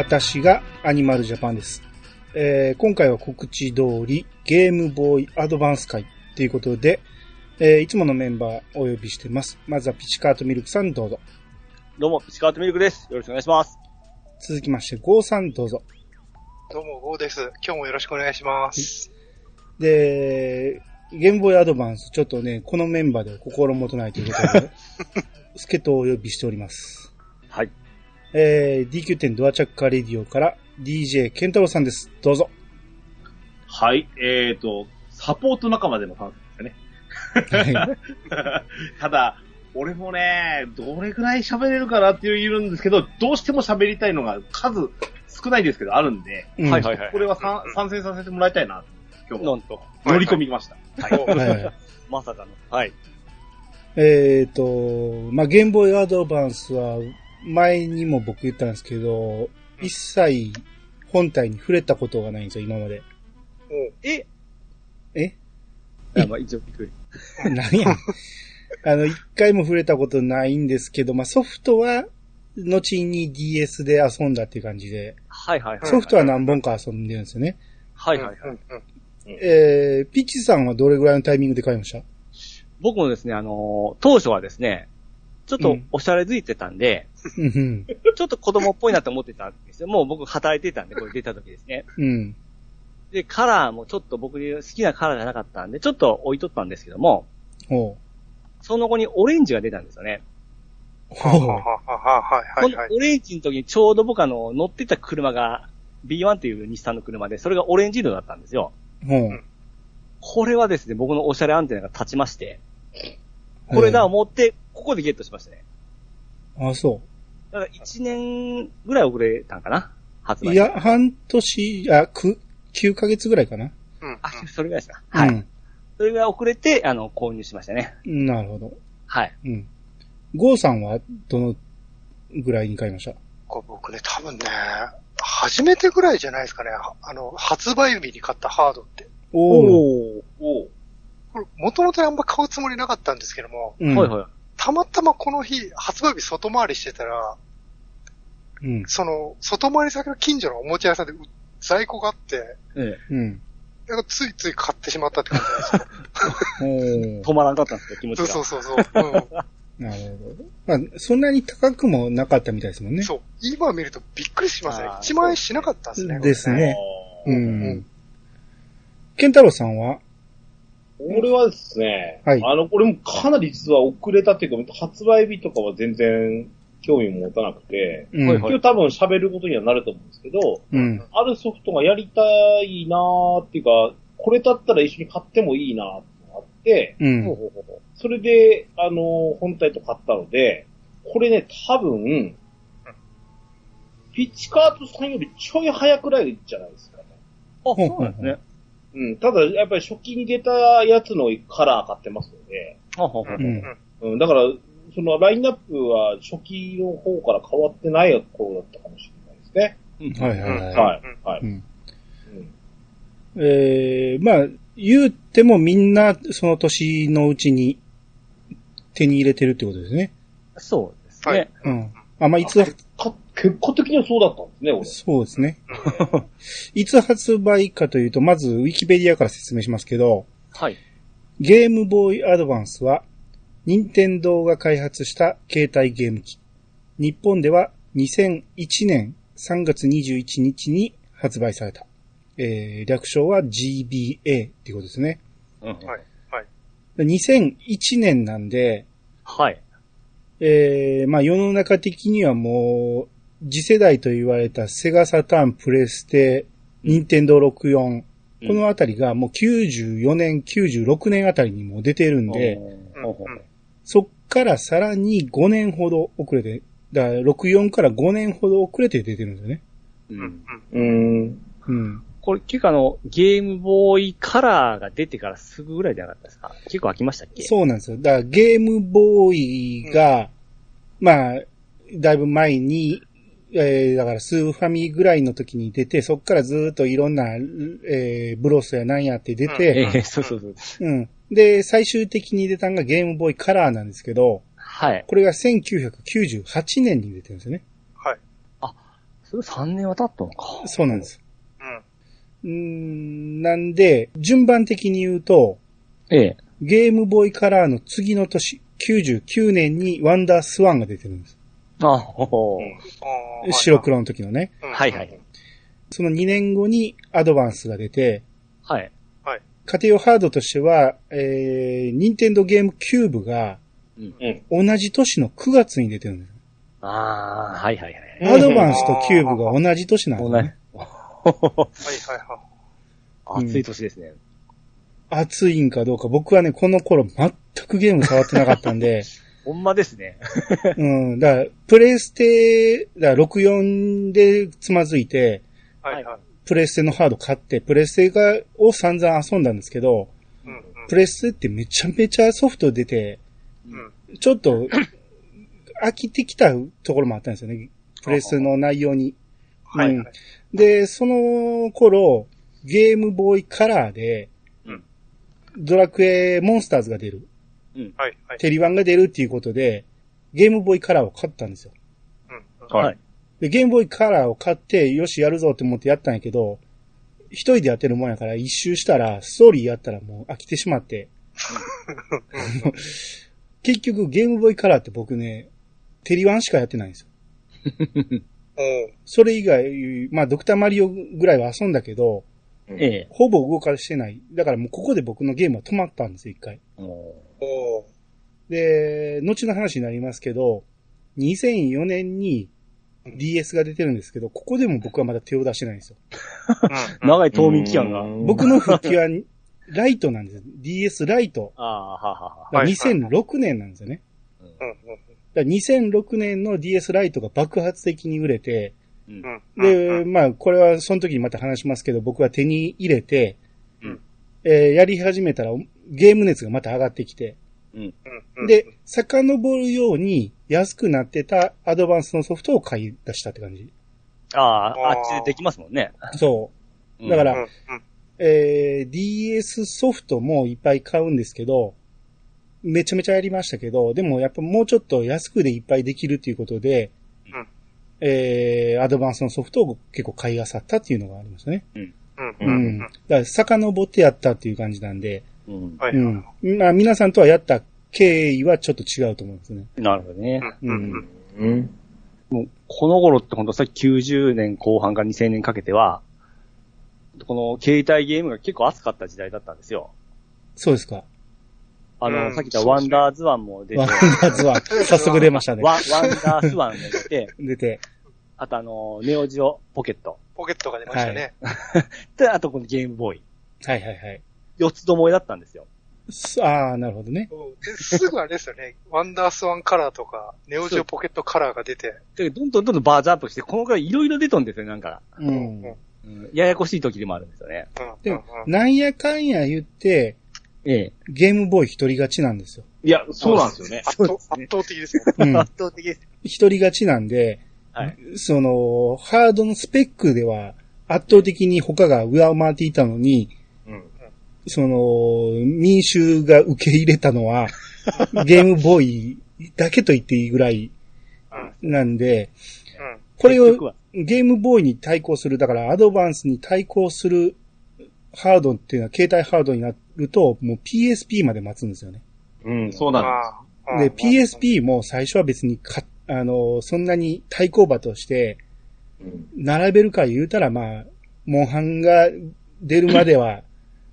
私がアニマルジャパンです。えー今回は告知通りゲームボーイアドバンス会ということで、えーいつものメンバーお呼びしてます。まずはピチカートミルクさんどうぞ。どうも、ピチカートミルクです。よろしくお願いします。続きまして、ゴーさんどうぞ。どうも、ゴーです。今日もよろしくお願いします。で、ゲームボーイアドバンス、ちょっとね、このメンバーでは心もとないということで、助っ人をお呼びしております。はい。えー DQ10 ドアチャッカーレディオから DJ ケンタロウさんです。どうぞ。はい、えーと、サポート仲間でのファンですかね。はい ただ、俺もね、どれくらい喋れるかなっていう言うんですけど、どうしても喋りたいのが数少ないですけどあるんで、うんはいはいはいこ。れはさん参戦させてもらいたいな、今日はなんと。乗り込みました。はいはいはい まさかの。はい。えっ、と、まあ、ゲームボーイアドバンスは、前にも僕言ったんですけど、一切本体に触れたことがないんですよ、今まで。え？え？いや、まあ一応びっくり。何や。あの、一回も触れたことないんですけど、まあ、ソフトは、後に DS で遊んだっていう感じで、はいはいはい。ソフトは何本か遊んでるんですよね。はいはいはい。うんうんえー、ピッチさんはどれぐらいのタイミングで買いました？僕もですね、あのー当初はですね、ちょっとおしゃれづいてたんで、うんちょっと子供っぽいなと思ってたんですよ。もう僕働いてたんで、これ出た時ですね。うん。うん。で、カラーもちょっと僕に好きなカラーじゃなかったんで、ちょっと置いとったんですけども、ほその後にオレンジが出たんですよね。う。はははははいこの。オレンジの時にちょうど僕あの、乗ってた車が B1 っていう日産の車で、それがオレンジ色だったんですよ。ほう。これはですね、僕のおしゃれアンテナが立ちまして、これだ思って、ここでゲットしましたね。あ、そだから1年ぐらい遅れたんかな？発う。売。いや、、半年、あ、く、9ヶ月ぐらいかな。うんあ、それぐらいですか？はい。うん。それぐらい遅れて、あの、購入しましたね。なるほど。はい。うん。ゴーさんはどのぐらいに買いました？これ僕ね、多分ね、初めてぐらいじゃないですかね。あの、発売日に買ったハードって。おー。おおうこれ、もともとあんま買うつもりなかったんですけども、うん。はいはい。たまたまこの日、発売日外回りしてたら、うん。その、外回り先の近所のおもちゃ屋さんでう在庫があって、えうん。なんかついつい買ってしまったって感じなんですよ。止まらんかったんですよ、気持ちが。そうそうそうそう。うん なるほど。まあ、そんなに高くもなかったみたいですもんね。そう。今見るとびっくりしますね。あー1万円しなかったんですね。ですね。うん。ケンタロウさんは俺はですね、はいあの、これもかなり実は遅れたっていうか、発売日とかは全然興味も持たなくて、うん。はい今日多分喋ることにはなると思うんですけど、うん。あるソフトがやりたいなーっていうか、これだったら一緒に買ってもいいなーってのがあって、うん。それで、あのー本体と買ったので、これね、多分、ピッチカートさんよりちょい早くらいじゃないですかね。う。あ、そうなんですね。うん。ただ、やっぱり初期に出たやつのカラー買ってますので、ほうん。うん。だから、そのラインナップは初期の方から変わってない頃だったかもしれないですね。はいはいはい。はい。はい。うん。うんえー、まあ、言うてもみんなその年のうちに手に入れてるってことですね。そうですね。はいうん。あ、まあ、いつ、か結果的にはそうだったんですね、俺。そうですね。いつ発売かというと、まず、ウィキペディアから説明しますけど、はい。ゲームボーイアドバンスは、任天堂が開発した携帯ゲーム機。日本では2001年3月21日に発売された。えー、略称は GBA っていうことですね。うんはい。はい。2001年なんで、はい。えー、まあ世の中的にはもう、次世代と言われたセガサターン、プレステ、ニンテンドー64、このあたりがもう94年、96年あたりにもう出てるんで、そっからさらに5年ほど遅れて、だから64から5年ほど遅れて出てるんですよね。うん。うーん。うん。これ結構あの、ゲームボーイカラーが出てからすぐぐらいじゃなかったですか？結構飽きましたっけ？そうなんですよ。だからゲームボーイが、まあ、だいぶ前に、えー、だからスーファミぐらいの時に出て、そっからずーっといろんな、えー、ブロスやなんやって出えて、えそうそうそう。うん。で、最終的に出たのがゲームボーイカラーなんですけど、はい。これが1998年に出てるんですよね。はい。それ3年は経ったのか。そうなんです。うん。うーん、なんで、順番的に言うと、ええ。ゲームボーイカラーの次の年、99年にワンダースワンが出てるんです。あ、ほう。うん白。黒の時のね。うんはいはい。その2年後にアドバンスが出て、はい。家庭用ハードとしては、えー、ニンテンドゲームキューブがうん。同じ年の9月に出てるんです。ああ、はいはいはい。うんアドバンスとキューブが同じ年なんですね。はいはいはい。暑い年ですね。暑いんかどうか、僕はね、この頃全くゲーム触ってなかったんで、ほんまですね。うん、だから、プレステ、だから64でつまずいて、はいはい。プレステのハード買って、プレステが、を散々遊んだんですけど、うんうん。プレステってめちゃめちゃソフト出て、うん。ちょっと、飽きてきたところもあったんですよね。プレステの内容に。はいはい。で、その頃、ゲームボーイカラーで、うんドラクエモンスターズが出る。はいはい。テリワンが出るっていうことで、ゲームボーイカラーを買ったんですよ。うん。はい。で、ゲームボーイカラーを買って、よし、やるぞって思ってやったんやけど、一人でやってるもんやから、一周したら、ストーリーやったらもう飽きてしまって、結局ゲームボーイカラーって僕ね、テリワンしかやってないんですよ。それ以外、まあ、ドクターマリオぐらいは遊んだけど、ええ。ほぼ動かしてない。だからもうここで僕のゲームは止まったんですよ、一回。で、後の話になりますけど、2004年に DS が出てるんですけど、ここでも僕はまだ手を出してないんですよ。う長い冬眠期間が。僕の復帰はライトなんです。DS ライト。ああ、はあはあはあ。だからはい2006年なんですよね。うんうんだから2006年の DS ライトが爆発的に売れて、うんうん。で、まあ、これはその時にまた話しますけど、僕は手に入れて、うんえーやり始めたらゲーム熱がまた上がってきて、うんうん、で、遡るように安くなってたアドバンスのソフトを買い出したって感じ。ああ、あっちでできますもんね。そう。だから、うんうんえー DS ソフトもいっぱい買うんですけど、めちゃめちゃやりましたけど、でもやっぱもうちょっと安くでいっぱいできるっていうことで、うんえーアドバンスのソフトを結構買い漁ったっていうのがありますね。うんううんん。だから遡ってやったっていう感じなんで、うん。はい。うん。まあ皆さんとはやった経緯はちょっと違うと思うんですね。なるほどね。うんうんうん。もう、この頃って本当さっき90年後半から2000年かけては、この携帯ゲームが結構熱かった時代だったんですよ。そうですか。あの、うんさっき言ったワンダースワンも出て、ワンダーズ は早速出ましたね。ワンワンダースワンが出て、出て。ああとあの、ネオジオポケット。ポケットが出ましたね。で、あとこのゲームボーイ。はいはいはい。四つどもえだったんですよ。すああ、なるほどね。うんですぐあれですよね。ワンダースワンカラーとか、ネオジオポケットカラーが出て。で、どんどんどんどんバージョンアップして、このくらいいろいろ出とんですよ、なんか。うん。うん。ややこしい時でもあるんですよね。うんでもうんうんなんやかんや言って、ええ。ゲームボーイ一人勝ちなんですよ。いや、そうなんですよね。圧倒そうですね圧倒的ですよ。うん。圧倒的です。一人勝ちなんで、はい。その、ハードのスペックでは圧倒的に他が上回っていたのに、うん。その、民衆が受け入れたのは、ゲームボーイだけと言っていいぐらいなんで、うん。これをゲームボーイに対抗する、だからアドバンスに対抗するハードっていうのは携帯ハードになると、もう PSP まで待つんですよね。うん、そうなんああで、PSP も最初は別にか、あの、そんなに対抗馬として。並べるか言うたら、まあ、モンハンが出るまでは、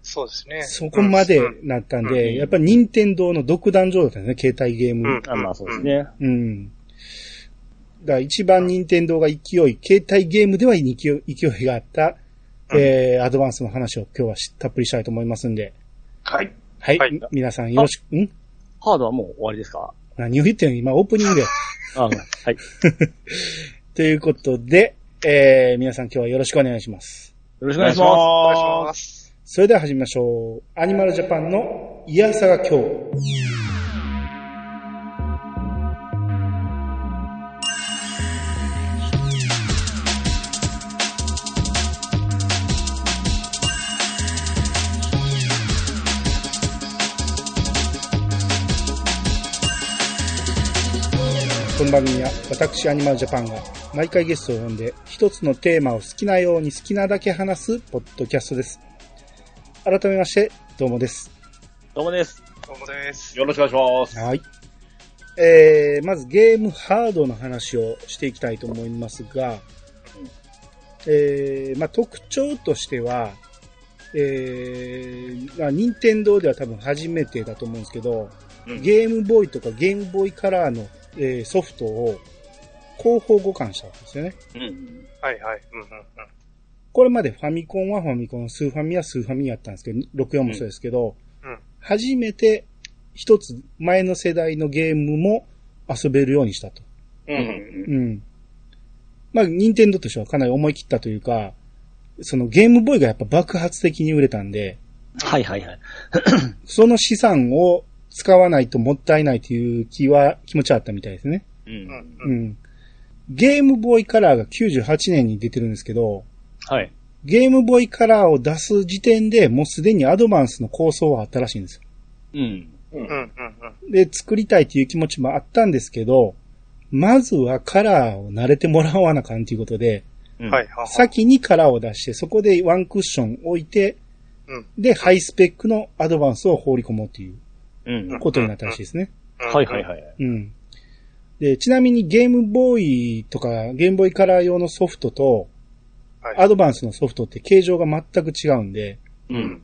そうですね。そこまでうんなったんうんで、やっぱり任天堂の独壇場だったんですね、携帯ゲーム。うんあまあそうですね。うん。だから一番任天堂が勢い、携帯ゲームでは勢い勢いがあった、えー、アドバンスの話を今日はしたっぷりしたいと思いますんで。はい。はい。はい皆さんよろしく、ん？ハードはもう終わりですか？何を言ってんの？今オープニングで。あはい。ということで、えー、皆さん今日はよろしくお願いします。よろしくお願いしおま願いします。それでは始めましょう。アニマルジャパンのイヤサガ今日。この番組は私アニマルジャパンが毎回ゲストを呼んで一つのテーマを好きなように好きなだけ話すポッドキャストです。改めまして、どうもです。どうもです。どうもです。よろしくお願いします。はい。えー、まずゲームハードの話をしていきたいと思いますが、えー、まあ特徴としては、えー、まあ任天堂では多分初めてだと思うんですけど、うんゲームボーイとかゲームボーイカラーの、えーソフトを広報互換したんですよね。うん。はいはい。うんうんうん。これまでファミコンはファミコン、スーファミはスーファミやったんですけど、64もそうですけど、うんうん初めて一つ前の世代のゲームも遊べるようにしたと。う。うんん。うん。まあ、任天堂としてはかなり思い切ったというか、そのゲームボーイがやっぱ爆発的に売れたんで、はいはいはい。その資産を使わないともったいないという気は、気持ちはあったみたいですね。う。うんんううん。ん。ゲームボーイカラーが98年に出てるんですけど、はい。ゲームボーイカラーを出す時点でもうすでにアドバンスの構想はあったらしいんですよ。うん。うんうんうんうん。で、作りたいという気持ちもあったんですけど、まずはカラーを慣れてもらわなあかんということで、うんはい。はい。先にカラーを出して、そこでワンクッション置いて、うんで、ハイスペックのアドバンスを放り込もうといううん。ことになったらしいですね。はいはいはい。うん。で、ちなみにゲームボーイとか、ゲームボーイカラー用のソフトと、はい。アドバンスのソフトって形状が全く違うんで、うん。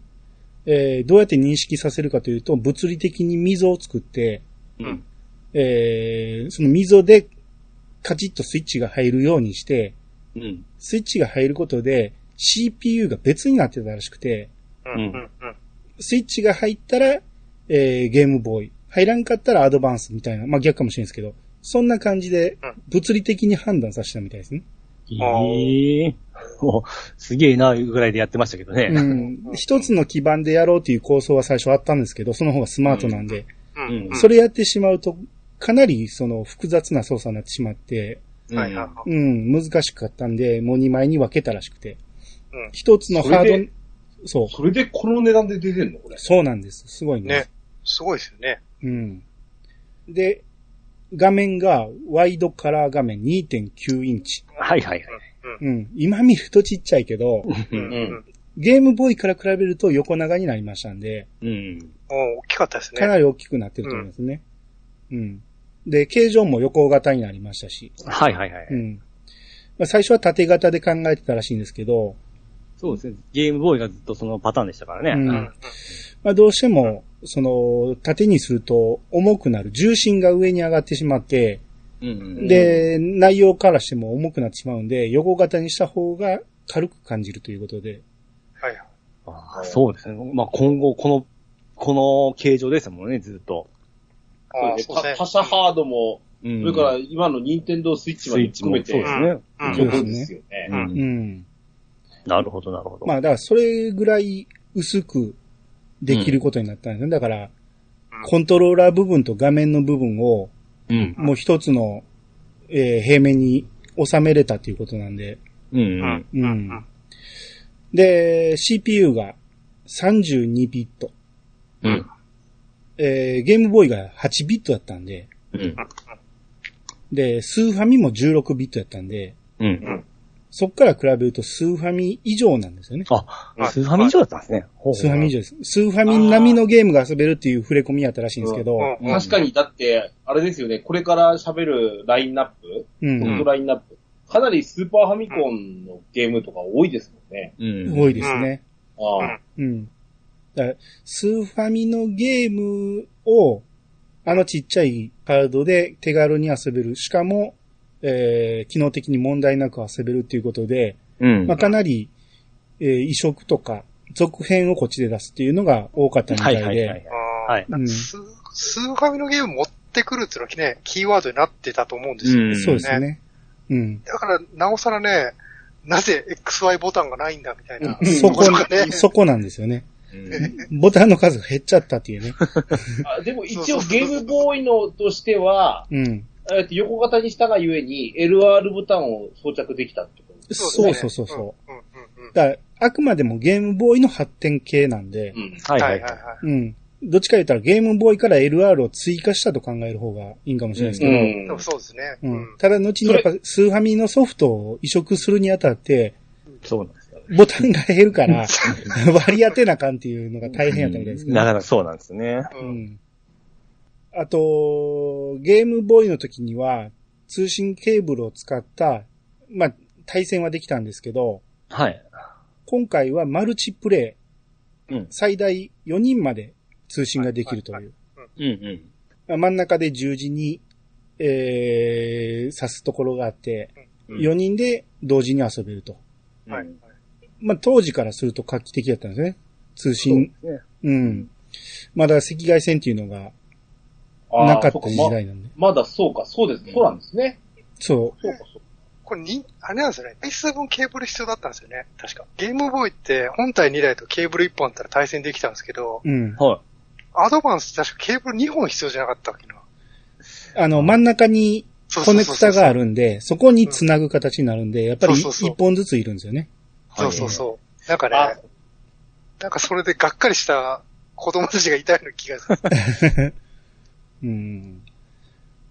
えーどうやって認識させるかというと、物理的に溝を作って、うん。えーその溝でカチッとスイッチが入るようにして、うん。スイッチが入ることで CPU が別になってたらしくて、うんうんうん。スイッチが入ったら、えーゲームボーイ。入らんかったらアドバンスみたいな。まあ、逆かもしれないですけど、そんな感じでうん物理的に判断させたみたいですね。ええもう、すげえな、ぐらいでやってましたけどね。うん。一つの基盤でやろうという構想は最初あったんですけど、その方がスマートなんで、うんうん。それやってしまうと、かなりその複雑な操作になってしまって、うんはいはいはい。うん、難しかったんで、もう2枚に分けたらしくて。うん一つのハーそれでド、そう、それでこの値段で出てんのこれ。そうなんです。すごいね。ね。すごいですよね。うん。で、画面がワイドカラー画面2.9インチ。はいはいはい。うん。今見るとちっちゃいけど、う。うん。ゲームボーイから比べると横長になりましたんで、うん。お大きかったですね。かなり大きくなってると思いますね。うん。で、形状も横型になりましたし、はいはいはい。うん。まあ、最初は縦型で考えてたらしいんですけど、そうですね。ゲームボーイがずっとそのパターンでしたからね。うんうん。まあ、どうしても、その、縦にすると重くなる。重心が上に上がってしまって、うん。で、内容からしても重くなってしまうんで、横型にした方が軽く感じるということで。はいはい。ああそうですね。まあ今後、この、この形状ですもんね、ずっと。ああ、そうですね。他社ハードも、うんそれから今の任天堂スイッチまで含めて、そうですね。うんですよね。うんうん。なるほど、なるほど。まあ、だからそれぐらい薄くできることになったんですね。だから、コントローラー部分と画面の部分をうん。もう一つの、えー平面に収めれたということなんで。うん。ううんん。うん。で、CPU が32ビット。うん。えーゲームボーイが8ビットだったんで、うん。で、スーファミも16ビットやったんで、うん。そっから比べるとスーファミ以上なんですよね。あ、スーファミ以上だったんですね。ほうほうスーファミ以上です。スーファミ並みのゲームが遊べるっていう触れ込みやったらしいんですけど、うん確かに、だって、あれですよね、これから喋るラインナップ、うん、ソフトラインナップ、かなりスーパーファミコンのゲームとか多いですもんね。うん。多いですね。ああうん。だからスーファミのゲームを、あのちっちゃいカードで手軽に遊べる。しかも、えー、機能的に問題なく遊べるっていうことで、うん。まあ、かなり、えー移植とか、続編をこっちで出すっていうのが多かったみたはいいはいはいはい。うんススーファミのゲーム持ってくるっていうのはね、キーワードになってたと思うんですよ。うんそうですね。うん。だから、なおさらね、なぜ XY ボタンがないんだみたいな。うんそこそこなんですよね。うんボタンの数が減っちゃったっていうね。あでも一応ゲームボーイのとしては、うん。えっと横型にしたがゆえに LR ボタンを装着できたってことですそうそうそうそう。うん。うんうんうん。だから、あくまでもゲームボーイの発展系なんで、うん。はいはいいはい。うん。どっちか言ったらゲームボーイから LR を追加したと考える方がいいんかもしれないですけど、うんでもそうですね。ううんん。ただ後にやっぱスーファミのソフトを移植するにあたって、そうなんですよ。ボタンが減るから、割り当てなあかんっていうのが大変やったみたいですけど、なかなかそうなんですね。う。うんん。あと、ゲームボーイの時には、通信ケーブルを使った、まあ、対戦はできたんですけど、はい。今回はマルチプレイ、うん最大4人まで通信ができるという。うんうん。まあ真ん中で十字に、えー、刺すところがあって、うん4人で同時に遊べると。はい。まあ、当時からすると画期的だったんですね。通信。そうね。うん。まだ赤外線っていうのがなかった時代なんで。まだそうか、そうです。そうなんですね。そそうか、そうこれに、あれなんですよね。台数分ケーブル必要だったんですよね。確か。ゲームボーイって本体2台とケーブル1本あったら対戦できたんですけど、う。うん。はアドバンス確かケーブル2本必要じゃなかったっけな。あの、真ん中にコネクタがあるんで、そこに繋ぐ形になるんで、やっぱりそうそうそう一本ずついるんですよね。そうそうそう。なんかねあ、なんかそれでがっかりした子供たちがいたような気がする。うん。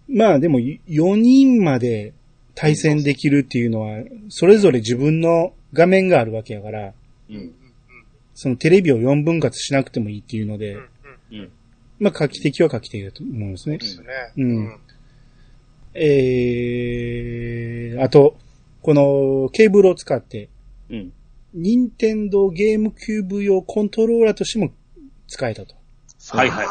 まあでも、4人まで対戦できるっていうのは、それぞれ自分の画面があるわけやから、うん。そのテレビを4分割しなくてもいいっていうのでうん、うん。うん。まあ画期的は画期的だと思うんですねで。すよね。うんえー、あと、このケーブルを使って、うん。任天堂ゲームキューブ用コントローラーとしても使えたと。はいはい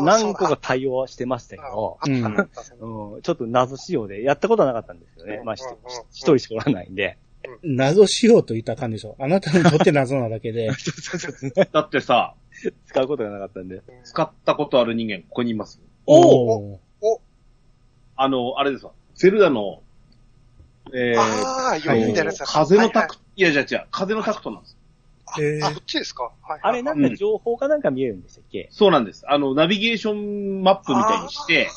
何個か対応はしてましたけど、ちょっと謎仕様でやったことはなかったんですよね。まあ、一人しかおらないんで。謎しようと言ったらあかんでしょ。あなたにとって謎なだけで。だってさ、使うことがなかったんで。使ったことある人間ここにいます。おーあの、あれですわ。ゼルダの、えー、ああ、余韻みたいなやつだ風のタクト。ト、いや、じゃあ違う、風のタクトなんです。あへーあ、そっちですか？はい。あれなんか情報かなんか見えるんでしたっけ？そうなんです。あの、ナビゲーションマップみたいにして、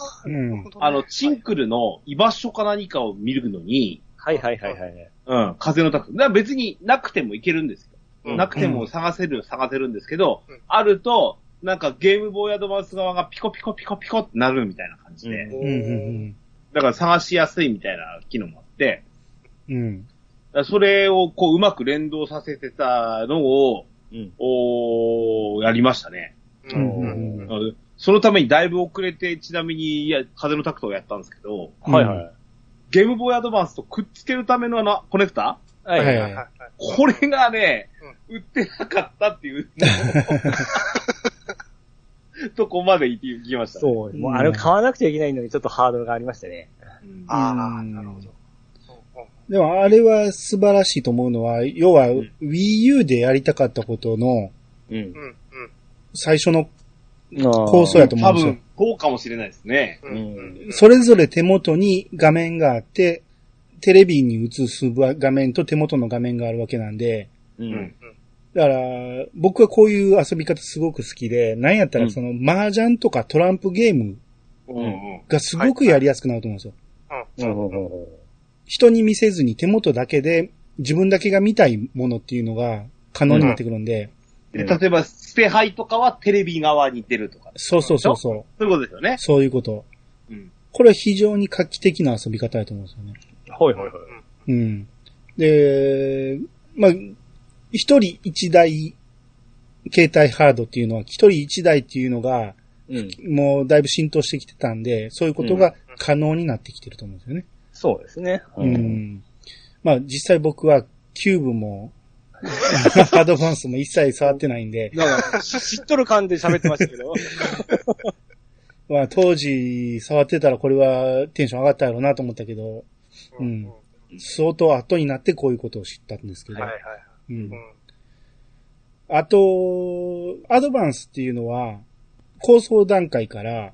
ああの、チンクルの居場所か何かを見るのに、はいはいはいはい。うん、風のタクト。だから別になくてもいけるんですよ。うんなくても探せる、探せるんですけど、うんあると、なんかゲームボーイアドバンス側がピコピコピコピコってなるみたいな感じで、うんうんうんだから探しやすいみたいな機能もあって、うん。それをこううまく連動させてたのを、うん。おーやりましたね。ううんんうんうんそのためにだいぶ遅れて、ちなみに、いや、風のタクトをやったんですけど、はいはい。ゲームボーイアドバンスとくっつけるためのあの、コネクタ？はいはいはいはいこれがね、売ってなかったっていう、とこまで行きました、ね。そう。もうあれを買わなくちゃいけないのにちょっとハードルがありましたね。うんああ、うんなるほど。でもあれは素晴らしいと思うのは、要はん Wii U でやりたかったことのうん。うんうん最初の構構想やと思多うんですよ分。、そうかもしれないですね。うんうんそれぞれ手元に画面があって、テレビに映す画面と手元の画面があるわけなんで、う。うんん。だから、僕はこういう遊び方すごく好きで、なんやったうんらその、麻雀とかトランプゲームうんうん。がすごくやりやすくなると思うんですよ。うんうん。人に見せずに手元だけで自分だけが見たいものっていうのが可能になってくるんで、で、例えば、スペハイとかはテレビ側に出るとか。そうそうそうそう。そういうことですよね。そういうこと。うん。これは非常に画期的な遊び方だと思うんですよね。はいはいはい。うん。で、まあ、一人一台携帯ハードっていうのは、一人一台っていうのが、うん。もうだいぶ浸透してきてたんで、そういうことが可能になってきてると思うんですよね。そうですね。うん。まあ実際僕はキューブも、アドバンスも一切触ってないんで、だから、知っとる感じで喋ってましたけど。まあ当時触ってたらこれはテンション上がったやろうなと思ったけど、ううんん相当後になってこういうことを知ったんですけど、はいはい。うんうんあと、アドバンスっていうのは、構想段階からうん、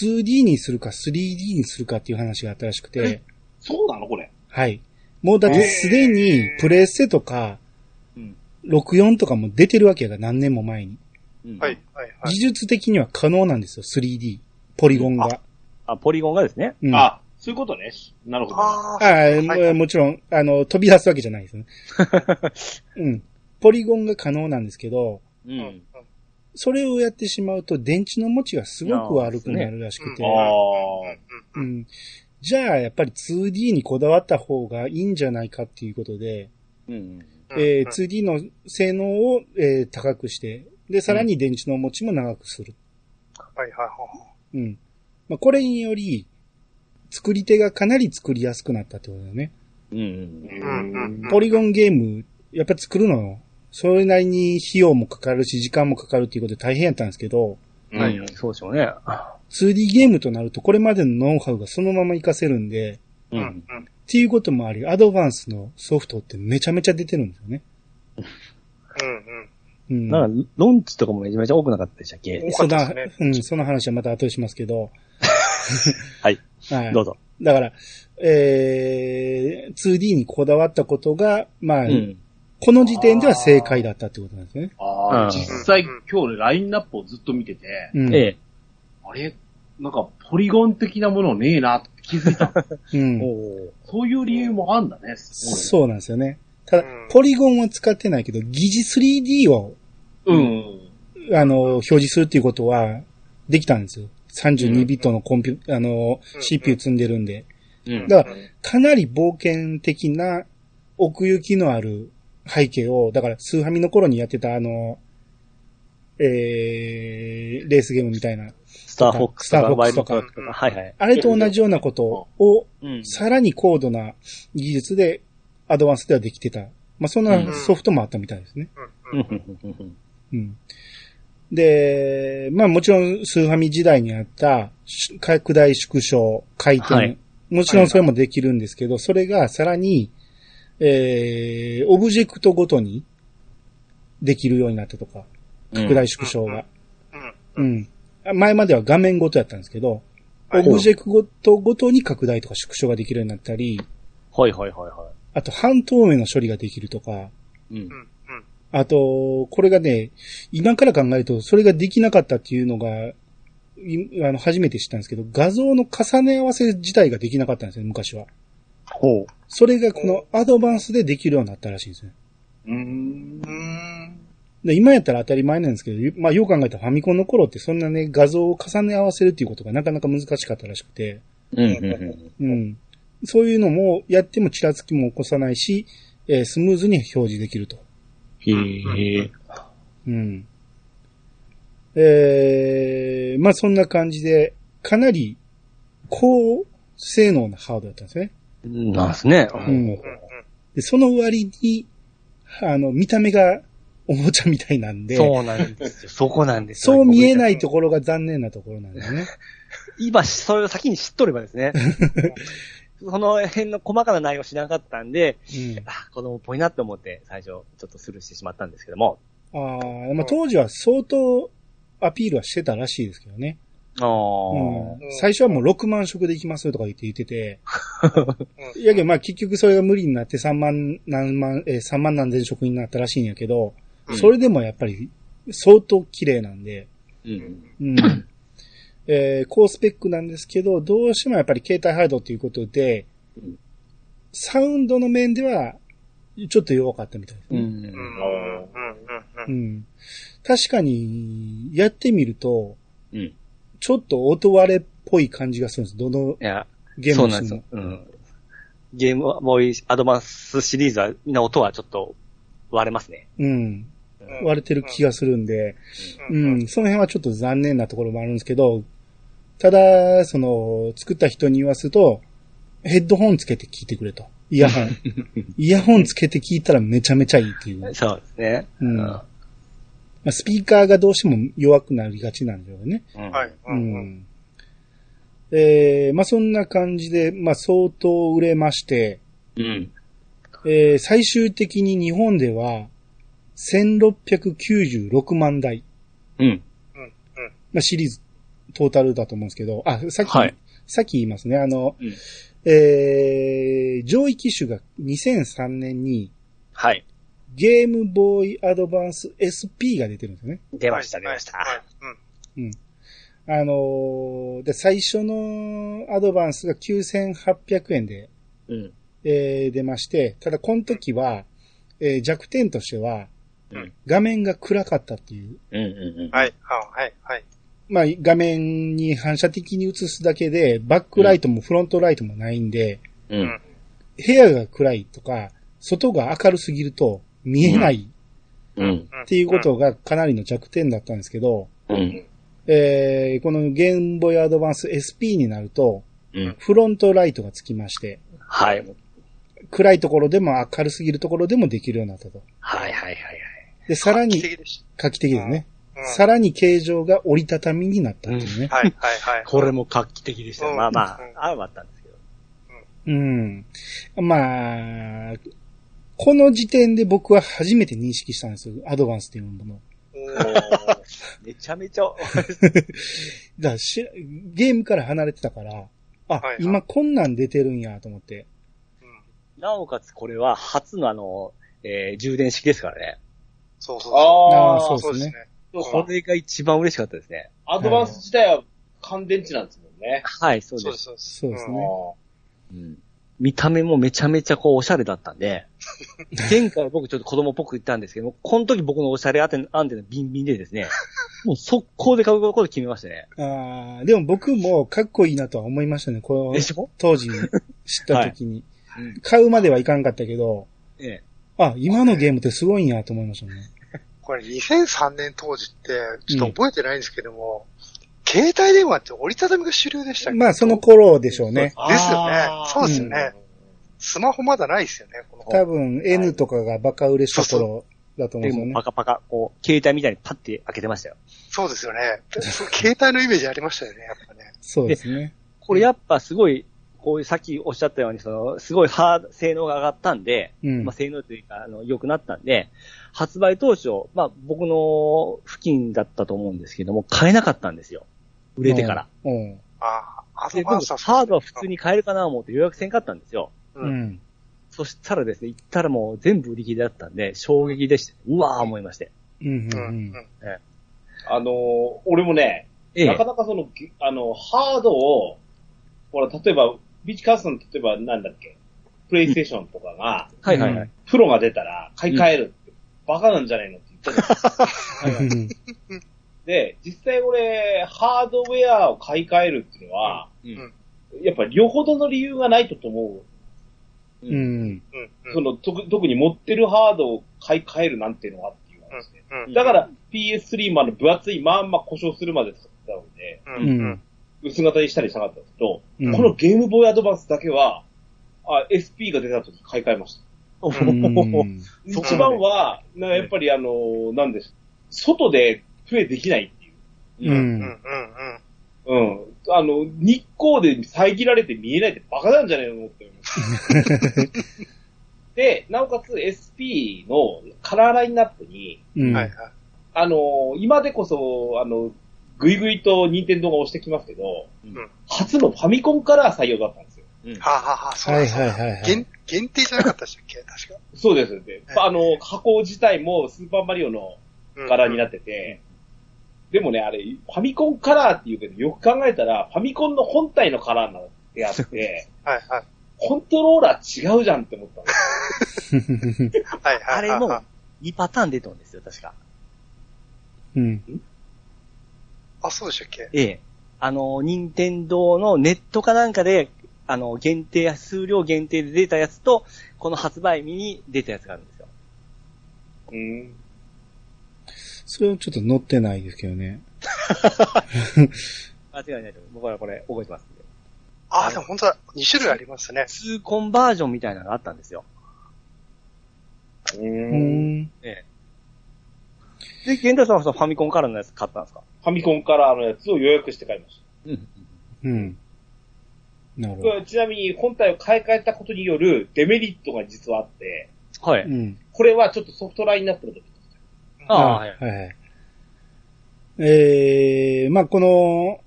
2D にするか 3D にするかっていう話があったらしくて、そうなの？これ。はい。もうだってすでにプレステとか、うん。64とかも出てるわけやから何年も前に。うんはい。はいはい技。術的には可能なんですよ、3D。ポリゴンが。あ、ポリゴンがですね？うん、あ、そういうことね。なるほど。ああ、ももちろん、あの、飛び出すわけじゃないですね。うん。ポリゴンが可能なんですけど、ううんん。それをやってしまうと電池の持ちがすごく悪くなるらしくて、ああ。うん。じゃあ、やっぱり 2D にこだわった方がいいんじゃないかっていうことで、うん。えー 2D の性能を、えー高くして、で、さらに電池の持ちも長くする。はいはいはい。うん。まあ、これにより、作り手がかなり作りやすくなったってことだよね。うん。うんうんポリゴンゲーム、やっぱ作るの、それなりに費用もかかるし、時間もかかるっていうことで大変やったんですけど、はい。そうでしょうね。2D ゲームとなるとこれまでのノウハウがそのまま活かせるんで、ううんうんん。っていうこともあり、アドバンスのソフトってめちゃめちゃ出てるんですよね。うんうん。なんか、ロンチとかもめちゃめちゃ多くなかったでしたっけ？多そんな、うん、その話はまた後でしますけど。はい。はい。どうぞ。だから、えー、2D にこだわったことが、まあ、うん。この時点では正解だったってことなんですね。うんああ、実際今日ね、ラインナップをずっと見てて、うん。ええ。あれなんか、ポリゴン的なものねえなって気づいた。うん。おそういう理由もあんだね。そうなんですよね。ただうん、ポリゴンは使ってないけど、疑似 3D を、う。うん。あの、表示するっていうことは、できたんですよ。32ビットのコンピュ、あの、うん CPU 積んでるんで。うん。だから、かなり冒険的な奥行きのある背景を、だから、スーハミの頃にやってたあの、えー、レースゲームみたいな。スターフォックスとか、スターフォックスとか。はいはい。あれと同じようなことを、うん。さらに高度な技術で、アドバンスではできてた。まあ、そんなソフトもあったみたいですね。うん。で、まあもちろんスーファミ時代にあったし拡大縮小、回転、はいもちろんそれもできるんですけど、それがさらに、えー、オブジェクトごとにできるようになったとか、拡大縮小が。うん。うん。前までは画面ごとやったんですけど、はいオブジェクトごとに拡大とか縮小ができるようになったり、はいはいはいはあと半透明の処理ができるとか、い。うんう。ん。うん。あと、これがね、今から考えると、それができなかったっていうのが、いあの、初めて知ったんですけど、画像の重ね合わせ自体ができなかったんですよ、昔は。ほう。それがこのアドバンスでできるようになったらしいんですね。うーんう。ん。で今やったら当たり前なんですけど、まあ、よく考えたらファミコンの頃ってそんなね、画像を重ね合わせるっていうことがなかなか難しかったらしくて、うんうんうん。うん。そういうのもやってもちらつきも起こさないし、えースムーズに表示できると。へえ。うん。えー、まあそんな感じで、かなり高性能なハードだったんですね。なんすね。うん。で、その割に、あの、見た目がおもちゃみたいなんで、そうなんですよ。そこなんですよ。そう見えないところが残念なところなんだよね。今、それを先に知っとればですね。その辺の細かな内容を知らなかったんで、うん。あ、子供っぽいなって思って最初ちょっとスルーしてしまったんですけども。ああ、まあ当時は相当アピールはしてたらしいですけどね。ああ、うん。最初はもう6万食できますとか言って言ってて、いやけどまあ結局それが無理になって3万何万、えー、3万何千食になったらしいんやけど、うんそれでもやっぱり相当綺麗なんで、うん。うん。えー高スペックなんですけど、どうしてもやっぱり携帯ハードということでうん、サウンドの面では、ちょっと弱かったみたいですね。うん。うん。うん。うん。うん。確かに、やってみると、うん。ちょっと音割れっぽい感じがするんです。どのいや、ゲームそうなんですよも。。うん。ゲームボーイアドバンスシリーズは、みんな音はちょっと割れますね。うん。割れてる気がするんで、うん、その辺はちょっと残念なところもあるんですけど、ただ、その、作った人に言わすと、ヘッドホンつけて聞いてくれと。イヤホン。イヤホンつけて聞いたらめちゃめちゃいいっていう。そうですね。うんまあ、スピーカーがどうしても弱くなりがちなんでしょうね。うん。はい。ううん。ん。えー、まあそんな感じで、まあ相当売れまして、うん。えー、最終的に日本では、1696万台。うん。まあ、シリーズ、トータルだと思うんですけど、あ、さっき、はいさっき言いますね。あの、うんえー、上位機種が2003年にはい。ゲームボーイアドバンス SP が出てるんですよね。出ました、出ました。はい。うん。あのーで、最初のアドバンスが9800円で、うん。えー出まして、ただこの時は、えー弱点としては、うん画面が暗かったっていう。うんうんうん。はい、あはい、はい。まあ、画面に反射的に映すだけで、バックライトもフロントライトもないんで、うん。部屋が暗いとか、外が明るすぎると見えないうん。っていうことがかなりの弱点だったんですけど、うん。えーこのゲームボーイアドバンス SP になると、うん。フロントライトがつきまして、はい。暗いところでも明るすぎるところでもできるようになったと。はいはいはいはい。で、さらに、画期的ですね。た。うんさらに形状が折りたたみになったっていうね。はい、はい、はい。これも画期的でした。うんまあまうんあ、あはあったんですけど。うん。まあ、この時点で僕は初めて認識したんですよ。アドバンスっていうもの。おーめちゃめちゃ、だしゲームから離れてたから、あ、はいはい今こんなん出てるんやと思って。うんなおかつこれは初のあの、えー充電式ですからね。そうそうああ、あーそうですね。そうかこれが一番嬉しかったですね。アドバンス自体は乾電池なんですもんね。はい。そうです。そうですねうん見た目もめちゃめちゃこうおしゃれだったんで、前回僕ちょっと子供っぽく言ったんですけども、この時僕のおしゃれアンテナアンテナビンビンでですね、もう速攻で買うこと決めましたね。ああ、でも僕もかっこいいなとは思いましたね。この当時に知った時に。うん。買うまではいかんかったけど、ええ。あ、今のゲームってすごいんやと思いましたね。これ2003年当時って、ちょっと覚えてないんですけども、携帯電話って折りたたみが主流でしたっけ？まあその頃でしょうね。ですよねそうですよねスマホまだないですよね、この多分 N とかがバカ売れした頃だと思うんですよね。パカパカ、こう、携帯みたいにパッて開けてましたよ。そうですよね。携帯のイメージありましたよね、やっぱね。そうですね。これやっぱすごい、こういうさっきおっしゃったように、その、すごいハード、性能が上がったんで、うんまあ性能というか、あの、良くなったんで、発売当初、まあ僕の付近だったと思うんですけども、買えなかったんですよ。売れてから。うん。ああ、アで、僕、ドバンスはハードは普通に買えるかなと思って予約せんかったんですよ。ううん。ん。そしたらですね、行ったらもう全部売り切れだったんで、衝撃でした。うわー思いまして。うん。うん。ううんん。あのー俺もね、ええなかなかその、ぎあの、ハードを、ほら、例えば、ビーチカーストの、例えばなんだっけ、プレイステーションとかが、はいはいはい。プロが出たら買い替えるって、バカなんじゃないのって言ったじゃんうんで、実際俺、ハードウェアを買い替えるっていうのは、うんやっぱりよほどの理由がないとと思う。うん。うん。その、特特に持ってるハードを買い替えるなんていうのはっていう話で。うん。だから PS3 もあの分厚いまんま故障するまで使ったので、うん。うん。薄型にしたりしたかったんですけど、うんこのゲームボーイアドバンスだけは、あ、SP が出た時買い替えました。一番は、なやっぱりあの、なんです。外でプレイできないっていう。ううん。うん。ん。うん。あの、日光で遮られて見えないってバカなんじゃないのって思います。で、なおかつ SP のカラーラインナップに、うん。はいはい。あの、今でこそ、あの、ぐいぐいと任天堂が押してきますけど、うん初のファミコンカラー採用だったんですよ。うんはあ、はあはあ、そうはいですはいはいはい。限限定じゃなかったでしたっけ？確か。そうです。ではいあの、加工自体もスーパーマリオのうんカラーになってて、でもね、あれ、ファミコンカラーって言うけど、よく考えたら、ファミコンの本体のカラーなんてあって、はいはい。コントローラー違うじゃんって思ったんですはいはい。あれもは2パターン出たんですよ、確か。うん。あ、そうでしたっけ？ええ。あの、任天堂のネットかなんかで、あの、限定、数量限定で出たやつと、この発売日に出たやつがあるんですよ。うん。それはちょっと載ってないですけどね。間違いないと思う。僕はこれ覚えてますんで。あ、でも本当だ。2種類ありますね。2コンバージョンみたいなのがあったんですよ。う。うんん。ええ。で、玄太さんはさファミコンカラーのやつ買ったんですか？ファミコンカラーのやつを予約して買いましうん。うん。なるほた。ちなみに、本体を買い替えたことによるデメリットが実はあって、はい。ど。うん。これはちょっとソフトラインナップの時です。ああ、はい。はいはい。えー、まあ、この、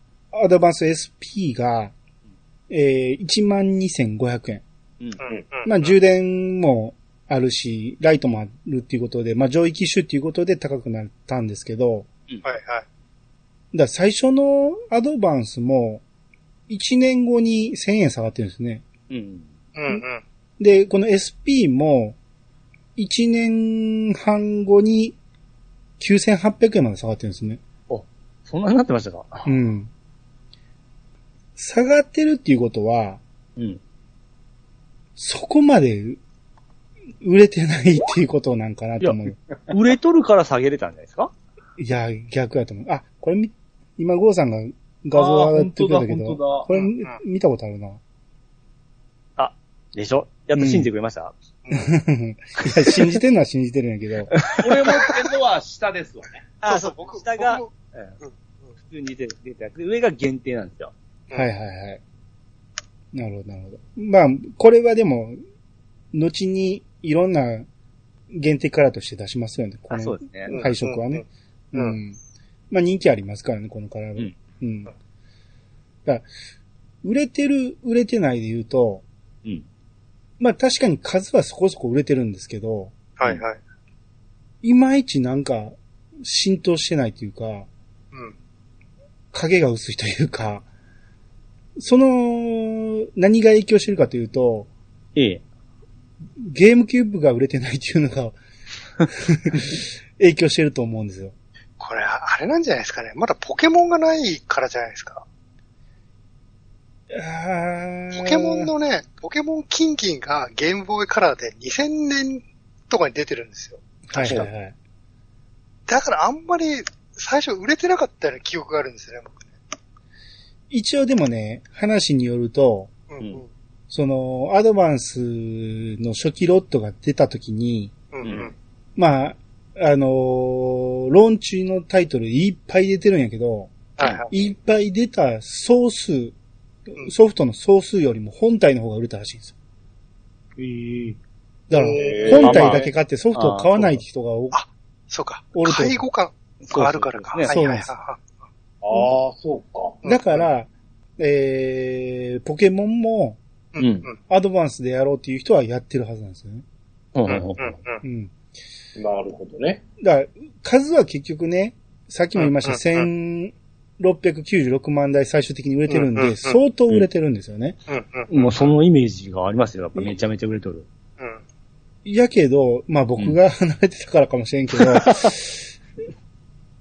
アドバンス SP が、えー、12,500円。うん。うん。うん。まあ、充電もあるし、ライトもあるっていうことで、まあ、上位機種っていうことで高くなったんですけど、はいはい。だから最初のアドバンスも、1年後に1000円下がってるんですね。うん。うんうん。で、この SP も、1年半後に9800円まで下がってるんですね。そんなになってましたか？うん。下がってるっていうことは、うん。そこまで売れてないっていうことなんかなと思う。売れとるから下げれたんじゃないですか？いや、逆だと思う。あ、これみ、今、ゴーさんが画像上がってくれたけど、これうん見たことあるな。でしょ？やっと信じてくれました、いや、信じてるのは信じてるんやけど、俺持ってるのは下ですわね。あ、そう僕下が、うんうん普通に出て出てて上が限定なんですよ。はいはいはい。なるほど、なるほど。まあ、これはでも、後にいろんな限定カラーとして出しますよね。こあ、のそうですね。うん配色はね。ううんん。まあ人気ありますからね、このカラーは。うん。うん。だから売れてる、売れてないで言うと、うん。まあ確かに数はそこそこ売れてるんですけど、はいはい。いまいちなんか浸透してないというか、うん。影が薄いというか、その、何が影響してるかというと、ええ。ゲームキューブが売れてないっていうのが 影響してると思うんですよ。これ、あれなんじゃないですかね。まだポケモンがないからじゃないですか。ポポケモンのね、ポケモンキンキンがゲームボーイカラーで2000年とかに出てるんですよ。はいはいはい。だからあんまり最初売れてなかったような記憶があるんですよね、僕ね。一応でもね、話によると、うんうんその、アドバンスの初期ロットが出た時に、うん。うんうん。まあ、あのーローンチのタイトルいっぱい出てるんやけど、はいはい。いっぱい出た総数、んソフトの総数よりも本体の方が売れたらしいんですよ。えー、だから、本体だけ買ってソフトを買わない人が多く、あ、そうか。おると。介護感があるからか。そうなんです。ああ、そうか。だから、えー、ポケモンも、うん、アドバンスでやろうっていう人はやってるはずなんですよね。うん。なるほどね。だから、数は結局ね、さっきも言いました、千、696万台最終的に売れてるんで、相当売れてるんですよね。もうそのイメージがありますよ。やっぱめちゃめちゃ売れとる。やけど、まあ僕が離れてたからかもしれんけど、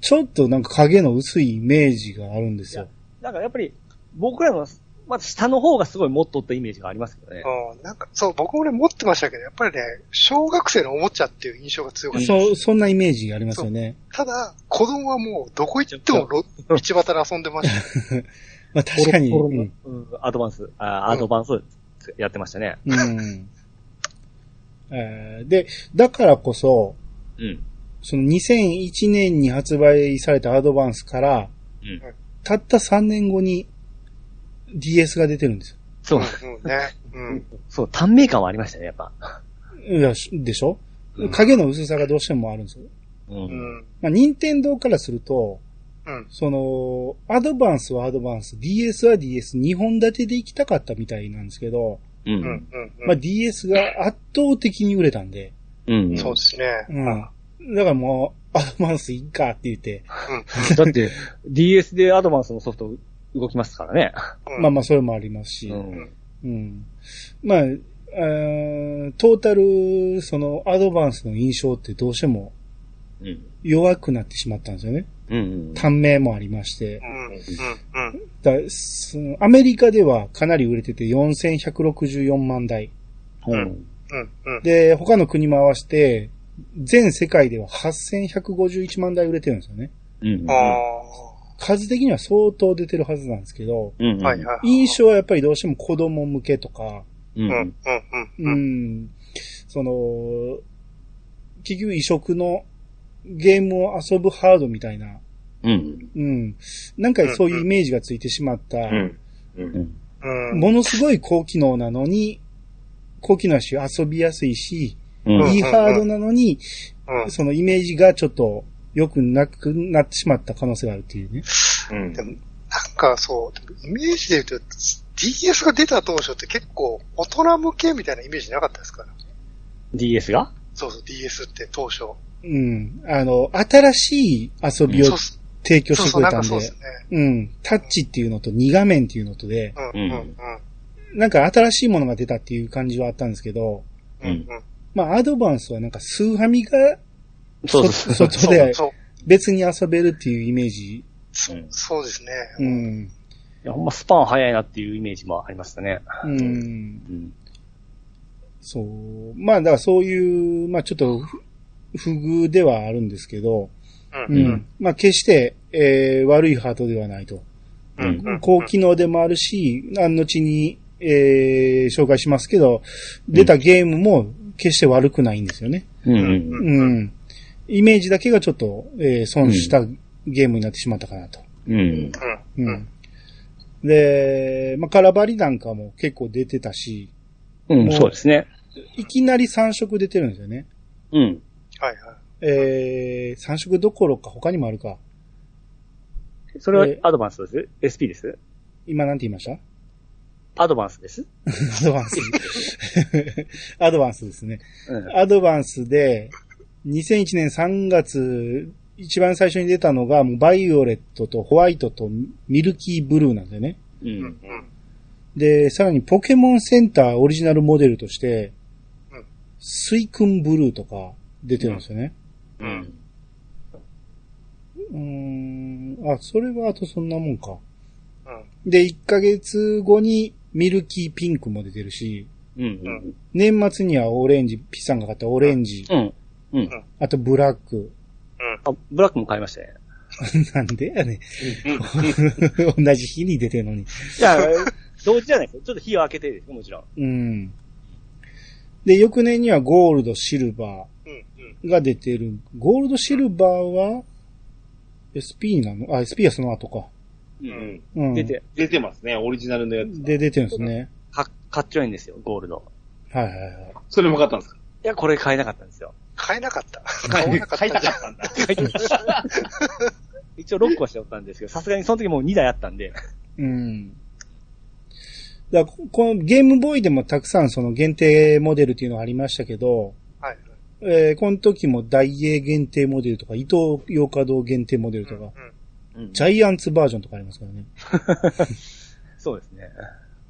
ちょっとなんか影の薄いイメージがあるんですよ。なんかやっぱり、僕らのまず下の方がすごい持っとったイメージがありますけどね。うんなんか、そう、僕もね、持ってましたけど、やっぱりね、小学生のおもちゃっていう印象が強かった。そう、そんなイメージがありますよね。ただ、子供はもう、どこ行ってもろ 道端で遊んでました。まあ確かに、うんのうんアドバンス、あアドバンスやってましたね。うんえーで、だからこそ、うん。その2001年に発売されたアドバンスから、うんたった3年後に DS が出てるんですそう、うん、うん、ね。うん。そう、短命感はありましたね、やっぱ。よ。いやしでしょ？うん影の薄さがどうしてもあるんですよ。う。うんん。まあ、任天堂からすると、うん。その、アドバンスはアドバンス、DS は DS、2本立てで行きたかったみたいなんですけど、ううん。うんん。。まあ、DS が圧倒的に売れたんで、うん。そうですね。うん。だからもう、アドバンスいいかって言って、だって、DS でアドバンスのソフト動きますからね。うん。まあまあそれもありますし、うん。うん。まあ、あートータル、その、アドバンスの印象ってどうしてもうん。弱くなってしまったんですよね。うん。短命もありまして。うん。うん。うん。だそのアメリカではかなり売れてて4164万台。うん。うん。うん。で、他の国も合わせて、全世界では8151万台売れてるんですよね。数的には相当出てるはずなんですけど、うん。あ。はいはい。印象はやっぱりどうしても子供向けとか、うん。うん。うん。ううん。ん、その、結局移植のゲームを遊ぶハードみたいな、うん。うん、なんかそういうイメージがついてしまった、うん。う。うんん。うん。ものすごい高機能なのに、高機能だし遊びやすいし、うん。いいハードなのに、うん。そのイメージがちょっと良くなくなってしまった可能性があるっていうね。うんでも、なんかそう、イメージで言うと、DS が出た当初って結構大人向けみたいなイメージなかったですか？ら。DS が？そうそう、DS って当初。うん。あの、新しい遊びを提供してくれたんで、かそうですね。うん。タッチっていうのと2画面っていうのとで、うん、うん、うん。なんか新しいものが出たっていう感じはあったんですけど、うん、うん。まあ、アドバンスはなんかスーハミがそうそうそ外でそう、別に遊べるっていうイメージ。そそうですね。うん。いや、ほんまスパン早いなっていうイメージもありましたね。うん。うん。そう。まあ、だからそういう、まあちょっと不、不遇ではあるんですけど、う。うんん。まあ決して、えー悪いハートではないと。うん。うん。高機能でもあるし、あ後に、えー紹介しますけど、出たゲームも決して悪くないんですよね。うん。うん。うん。イメージだけがちょっと、えー損したゲームになってしまったかなと。うん。うん。うん。で、まあ、カラバリなんかも結構出てたし、うん、そうですね。いきなり3色出てるんですよね。うん。はいはい。えー、3色どころか他にもあるか。それはえアドバンスです ?SP です？今なんて言いました？アドバンスです アドバンス。アドバンスですね。うん。アドバンスで、2001年3月、一番最初に出たのが、もうバイオレットとホワイトとミルキーブルーなんだよね。ううん。ん。で、さらにポケモンセンターオリジナルモデルとしてうん、スイクンブルーとか出てるんですよね。うん。うーん、あ、それはあとそんなもんか。うん。で、1ヶ月後にミルキーピンクも出てるし、うん。年末にはオレンジ、ピッサンが買ったオレンジ、うん。うん。あとブラック。あ、ブラックも買いましたね。なんでやねん。同じ日に出てるのに。いや、同時じゃないですよ。ちょっと日を開けてですよ、もちろん。うん。で、翌年にはゴールド、シルバうん。ーが出てる。ゴールド、シルバーは SP なの？あ、SP はその後か。ううん。うん。出て、出てますね、オリジナルのやつ。で、出てるんですね。か、かっちょいいんですよ、ゴールド。はいはいはい。それも買ったんですか？いや、これ買えなかったんですよ。買えなかった。買えなかった買いたかったんだ。一応6個はしておったんですけど、さすがにその時もう2台あったんで。うん。だからここのゲームボーイでもたくさんその限定モデルっていうのがありましたけど、はい。えーこの時もダイエー限定モデルとか、伊東洋華堂限定モデルとか、うんジャイアンツバージョンとかありますからね。そうですね。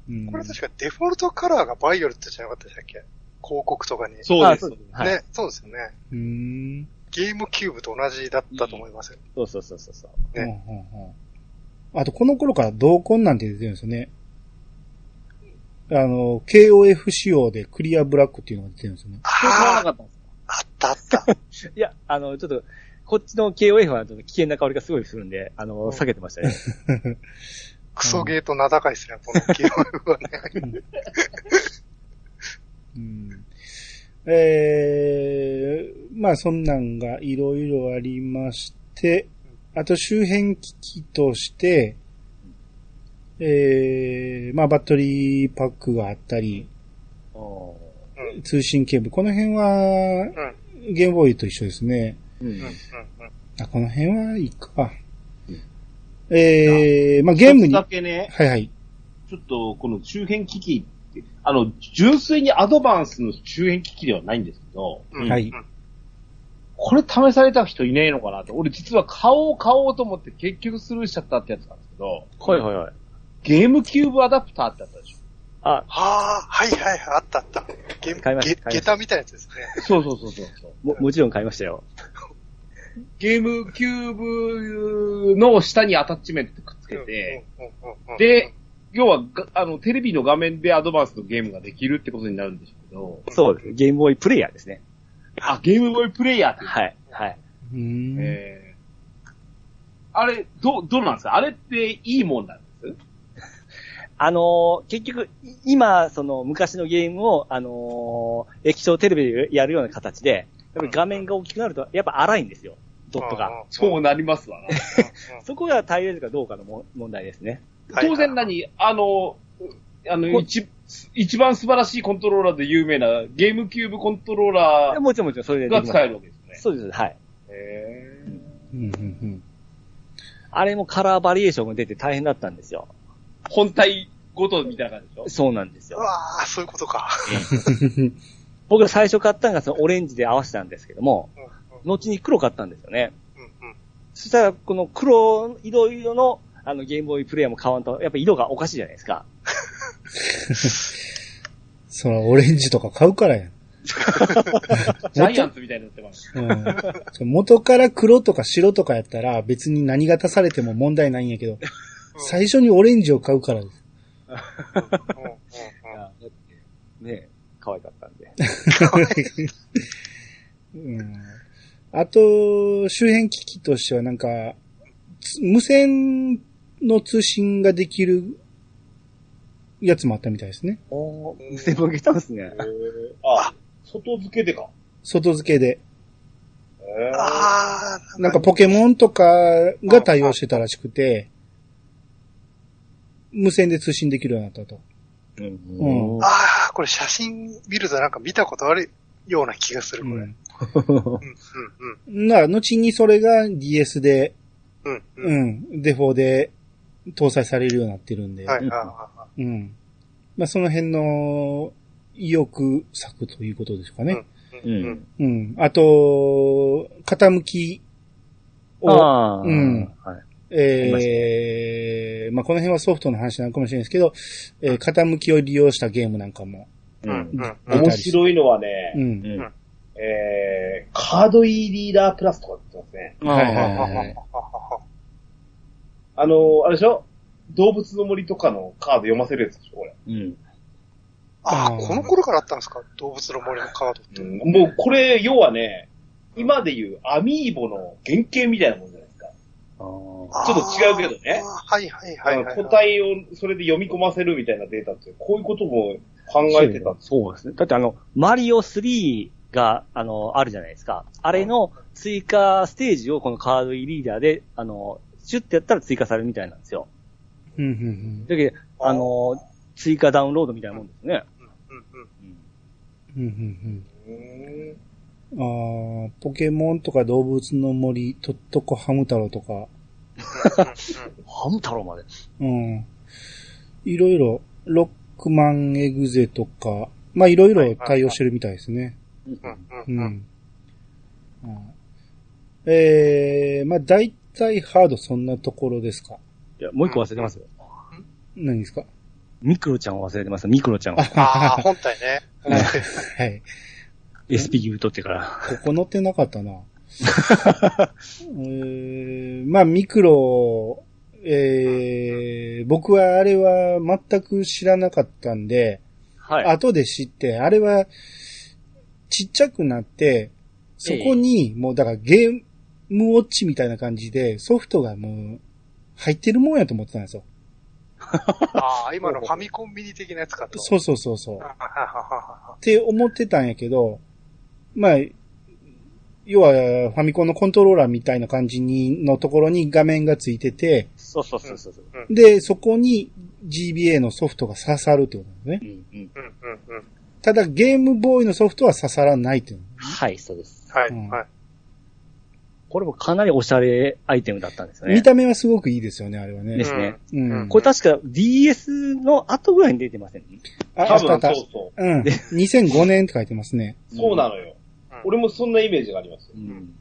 うん、これ確かデフォルトカラーがバイオレットじゃなかったでしたっけ？広告とかに。そうですあ。です。はい。ね、そうですよね。うーん。ゲームキューブと同じだったと思いますよ。そうそうそうそうそう。ねうんうんうんあと、この頃から同梱なんて出てるんですよね。あの、KOF 仕様でクリアブラックっていうのが出てるんですよね。これ買わなあかったんですあ、あったあった。いや、あの、ちょっと、こっちの KOF はちょっと危険な香りがすごいするんで、あの、うん避けてましたね。クソゲーと名高いですね、このゲームはね。うんえー、まあそんなんがいろいろありまして、あと周辺機器として、えー、まあバッテリーパックがあったり、おうん。通信ケーブル。この辺はうん。ゲームボーイと一緒ですね。ーうんうん。うん。あ、この辺はいいかうん。えー、まあゲームに、だはけね、いはい。ちょっとこの周辺機器あの、純粋にアドバンスの周辺機器ではないんですけど、うん。はいうんこれ試された人いねえのかなって。俺実は買おう買おうと思って結局スルーしちゃったってやつなんですけど、はいはいはい。ゲームキューブアダプターってあったでしょあ、はあ、はいはいはい、あったあった。ゲーム、買いましたゲ買いました下駄みたいなやつですね。そうそうそうそう。も、もちろん買いましたよ。ゲームキューブの下にアタッチメントくっつけて、で、要はが、あの、テレビの画面でアドバンスのゲームができるってことになるんでしょうけど、そうです。ゲームボーイプレイヤーですね。あ、ゲームボーイプレイヤーって。はい。はい。うーんえー、あれ、ど、どうなんですか？あれっていいもんなんです？あのー結局、い今、その、昔のゲームを、あのー液晶テレビでやるような形で、やっぱり画面が大きくなると、やっぱ荒いんですよ。ドットが。。そうなりますわな。そこが耐えれるかどうかのも問題ですね。はい当然何、あの、あの、こ一、一番素晴らしいコントローラーで有名なゲームキューブコントローラもちろんもちろんそれでーが使えるわけですね。そうです。はい。へーうんうんうんあれもカラーバリエーションが出て大変だったんですよ。本体ごとみたいな感じでしょ？そうなんですよ。うわあ、そういうことか。僕が最初買ったのがそのオレンジで合わせたんですけども、うんうん後に黒買ったんですよね。うんうんそしたら、この黒色々の、あの、ゲームボーイプレイヤーも買わんと、やっぱ色がおかしいじゃないですか。そのオレンジとか買うからやん。ジャイアンツみたいになってます。うん元から黒とか白とかやったら別に何が足されても問題ないんやけど、最初にオレンジを買うからです。ね、可愛かったんで。うんあと、周辺機器としてはなんか、つ無線の通信ができるやつもあったみたいですね。おー、無線も来たんですね。あ、外付けでか。外付けで。ああ、なんかポケモンとかが対応してたらしくて、無線で通信できるようになったと。うん。ああ、これ写真見るとなんか見たことあるような気がする、これ。うん、うん、な、後にそれが DS で、うん。うん、ううん。ん、デフォで搭載されるようになってるんで、はい、うん。まあ、その辺の意欲作ということでしょうかね。い。うん、うん。うん。あと、傾きを、ああ、うんはい。えー、まあ、この辺はソフトの話なのかもしれないですけど、えー傾きを利用したゲームなんかも。ううん、ん。うん。面白いのはね、うん。うん。えー、カード E リーダープラスとかって言ってますね。はいはいははいあの、あれでしょ？動物の森とかのカード読ませるやつでしょこれ。うん。ああ、この頃からあったんですか？動物の森のカードって。うんもうこれ、要はね、今で言うアミーボの原型みたいなもんじゃないですか。あちょっと違うけどねはいはいはいはい。あの個体をそれで読み込ませるみたいなデータって、こういうことも考えてたんですそうですね。だってあの、マリオ3が、あの、あるじゃないですか。あれの追加ステージをこのカードイリーダーで、あの、シュッてやったら追加されるみたいなんですよ。うんうんだけど、あの、追加ダウンロードみたいなもんですね。うんうんうんうんうんうーんうんあーポケモンとか動物の森、とっとこハム太郎とか、ハム太郎まで。うん。いろいろ、ロックマンエグゼとか、まあいろいろ対応してるみたいですね。うんうんううんうん。ん。うんえー、まあ大体ハードそんなところですか？いや、もう一個忘れてますよ。何ですか？ミクロちゃんを忘れてます。ミクロちゃんを。ああ、本体ね。はい。SP 言うとってから。ここ載ってなかったな。えー、まあ、ミクロ、えー、僕はあれは全く知らなかったんで、はい。後で知って、あれはちっちゃくなって、そこにもうだからゲームウォッチみたいな感じでソフトがもう入ってるもんやと思ってたんですよ。ああ、今のファミコンミニ的なやつかと。そうそうそうそう。って思ってたんやけど、まあ、要はファミコンのコントローラーみたいな感じに、のところに画面がついてて、そうそうそうそう。で、そこに GBA のソフトが刺さるってことですね。うんうん。うんうんうん。ただゲームボーイのソフトは刺さらないっていう。はい、そうです。はい、うんはい。これもかなりおしゃれアイテムだったんですよね。見た目はすごくいいですよね、あれはね。ですね。うん。うんこれ確か DS の後ぐらいに出てません？あ、あ多分そう。そうん。2005年って書いてますね。う。そうなのよ。俺もそんなイメージがありますよ。うん。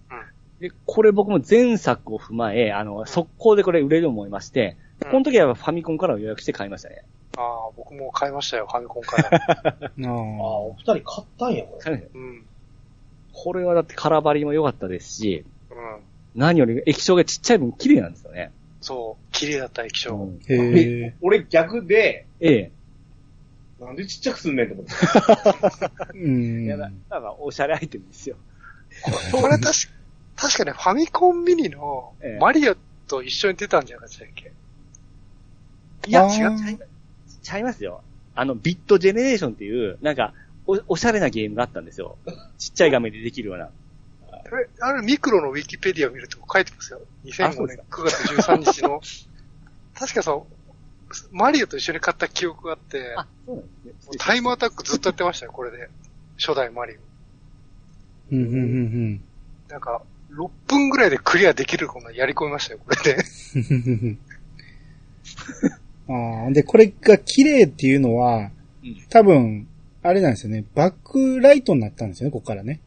で、これ僕も前作を踏まえ、あの、速攻でこれ売れると思いまして、うんこの時はファミコンから予約して買いましたね。ああ、僕も買いましたよ、ファミコンから。あああ、お二人買ったんや、これ。うん。これはだって空張りも良かったですし、うん。何より液晶がちっちゃい分綺麗なんですよね。そう、綺麗だった液晶。うんーへえ。俺逆で、ええ。なんでちっちゃくすんねんと思って。うん。いやだだからおしゃれアイテムですよ。これ確か、確かね、ファミコンミニのええマリオと一緒に出たんじゃなかったっけ？いや、あー違う、ちゃいちゃいますよ。あの、ビットジェネレーションっていう、なんか、お、おしゃれなゲームがあったんですよ。ちっちゃい画面でできるような。あれ、あれミクロのウィキペディアを見ると書いてますよ。2005あそうです年9月13日の。確かそう、マリオと一緒に買った記憶があって、ね。タイムアタックずっとやってましたよ、これで。初代マリオ。うん、うん、うん、なんか、6分ぐらいでクリアできるこんなやり込みましたよ、これで。うん。ああ、で、これが綺麗っていうのは、うん多分、あれなんですよね。バックライトになったんですよね、ここからね。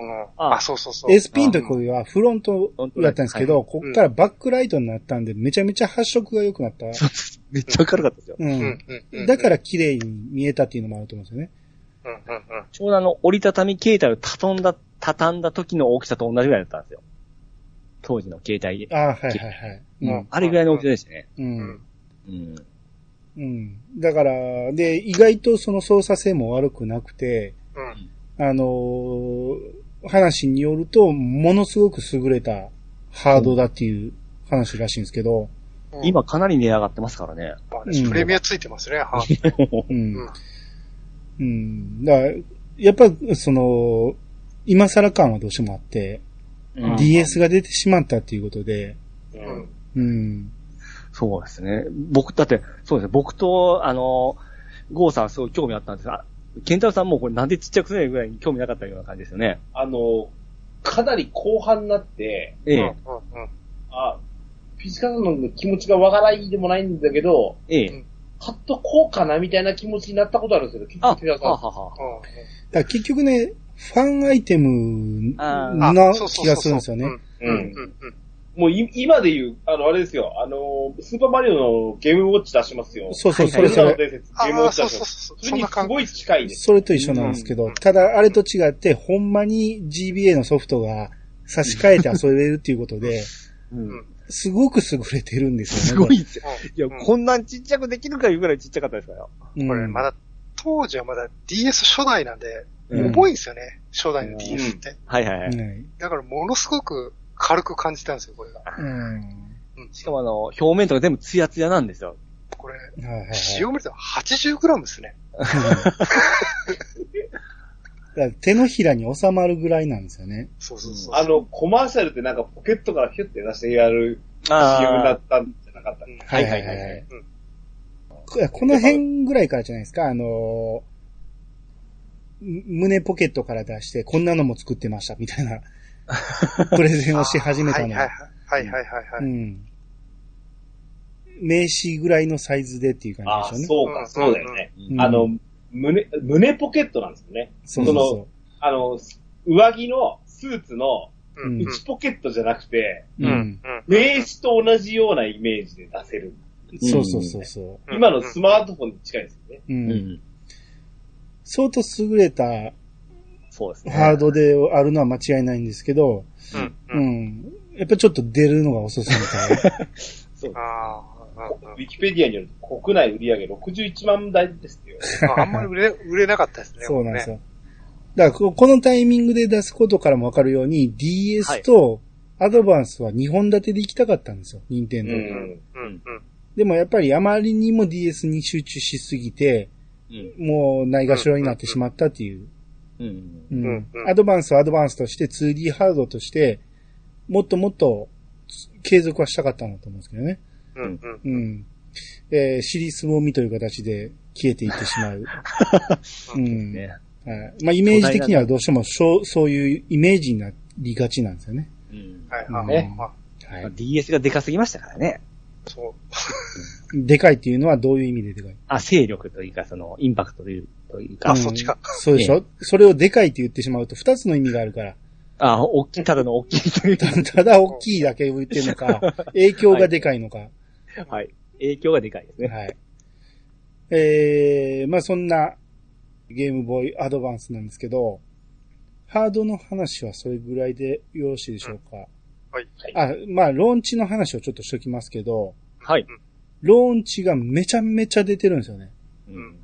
うん。ああ、そうそうそう。SP のところはフロントだったんですけど、はここからバックライトになったんで、めちゃめちゃ発色が良くなった。そうですめっちゃ明るかったですよ。ううんん。うんうん。だから綺麗に見えたっていうのもあると思うんですよね。うんうんうん。ちょうどあの、折りたたみ携帯を畳んだ、畳んだ時の大きさと同じぐらいだったんですよ。当時の携帯で。ああ、はいはいはい。うん。あれぐらいの大きさでしたね。う。うんん。うん。うん。だから、で、意外とその操作性も悪くなくて、うん。あのー話によると、ものすごく優れたハードだっていう話らしいんですけど、うん、今かなり値上がってますからね。プレミアついてますね、はうんうん。うん。だから、やっぱ、その、今更感はどうしてもあって、うん DS が出てしまったっていうことで、うん。うん。そうですね。僕、だって、そうですね。僕と、あの、ゴーさんすごい興味あったんですが、ケンタロウさんもうこれなんでちっちゃくせないぐらいに興味なかったような感じですよね。あの、かなり後半になって、ええ。うんうんうん。あ、フィジカルの気持ちがわからないでもないんだけど、ええ。うん買っとこうかなみたいな気持ちになったことあるんですよ。結あ、局手はさんはは。だから結局ね、ファンアイテムな気がするんですよね。もうい今で言う、あの、あれですよ、あの、スーパーマリオのゲームウォッチ出しますよ。そうそう、はいそれそれ。ゲームウォッチ出します。そうそう。それにすごい近いです。それと一緒なんですけど、うんただあれと違って、ほんまに GBA のソフトが差し替えて遊べるっていうことで、うん。すごく優れてるんですすよね。ごいですよ。いや、うんこんなんちっちゃくできるかいうぐらいちっちゃかったですから。うんこれ、まだ、当時はまだ DS 初代なんで、うん重いんですよね。初代の DS って。はいはいはい。はいだからものすごく軽く感じたんですよ、これが。うん。うんしかもあの、表面とか全部ツヤツヤなんですよ。これ、はいはいはい使用見ると 80g ですね。だから手のひらに収まるぐらいなんですよね。そうそうそう。あの、コマーシャルってなんかポケットからヒュッて出してやる CM だったんじゃなかったはいはいはいはいうん。ここの辺ぐらいからじゃないですか、あのーむ胸ポケットから出して、こんなのも作ってました、みたいな、プレゼンをし始めたのはいはいはい。はいはいはいはい。うん。名刺ぐらいのサイズでっていう感ああ、じでしょうね。そうか、そうだよね。うんあの、胸、胸ポケットなんですよね。そうそうそそあの、上着のスーツの内ポケットじゃなくて、う。うん。名刺と同じようなイメージで出せる。そうそうそうそうん今のスマートフォンに近いですよね。う。ん。相当優れたそうですね。ハードであるのは間違いないんですけど、うんううん。ん。やっぱちょっと出るのが遅すぎた。そうあウィキペディアによると国内売上61万台ですよ。あ、あんまり売れ、売れなかったですね。そうなんですよ。よ。だからこ、このタイミングで出すことからもわかるように、DS とアドバンスは2本立てで行きたかったんですよ、任天堂。うんうん、うん、でもやっぱりあまりにも DS に集中しすぎて、うん。もうないがしろになってしまったっていう。うん。うんアドバンスはアドバンスとして 2D ハードとして、もっともっと継続はしたかったんだと思うんですけどね。うん、うん。うん。えー、尻すぼみという形で消えていってしまう。うん。ね。はい。まあ、イメージ的にはどうしてもそう、そういうイメージになりがちなんですよね。うん。はい、うんあ、ねまあ、はまあ DS がでかすぎましたからね。そう。い。でかいっていうのはどういう意味ででかい？あ、勢力というか、その、インパクトという、というかあ、そっちか。そうでしょ、それをでかいって言ってしまうと二つの意味があるから。あ、大きい、ただの大きいというか、たただ大きいだけ言ってるのか、影響がでかいのか。はい。影響がでかいですね。はい。えー、まあそんなゲームボーイアドバンスなんですけど、ハードの話はそれぐらいでよろしいでしょうか？はい。あ、まあローンチの話をちょっとしときますけど、はい。ローンチがめちゃめちゃ出てるんですよね。ううん、うん。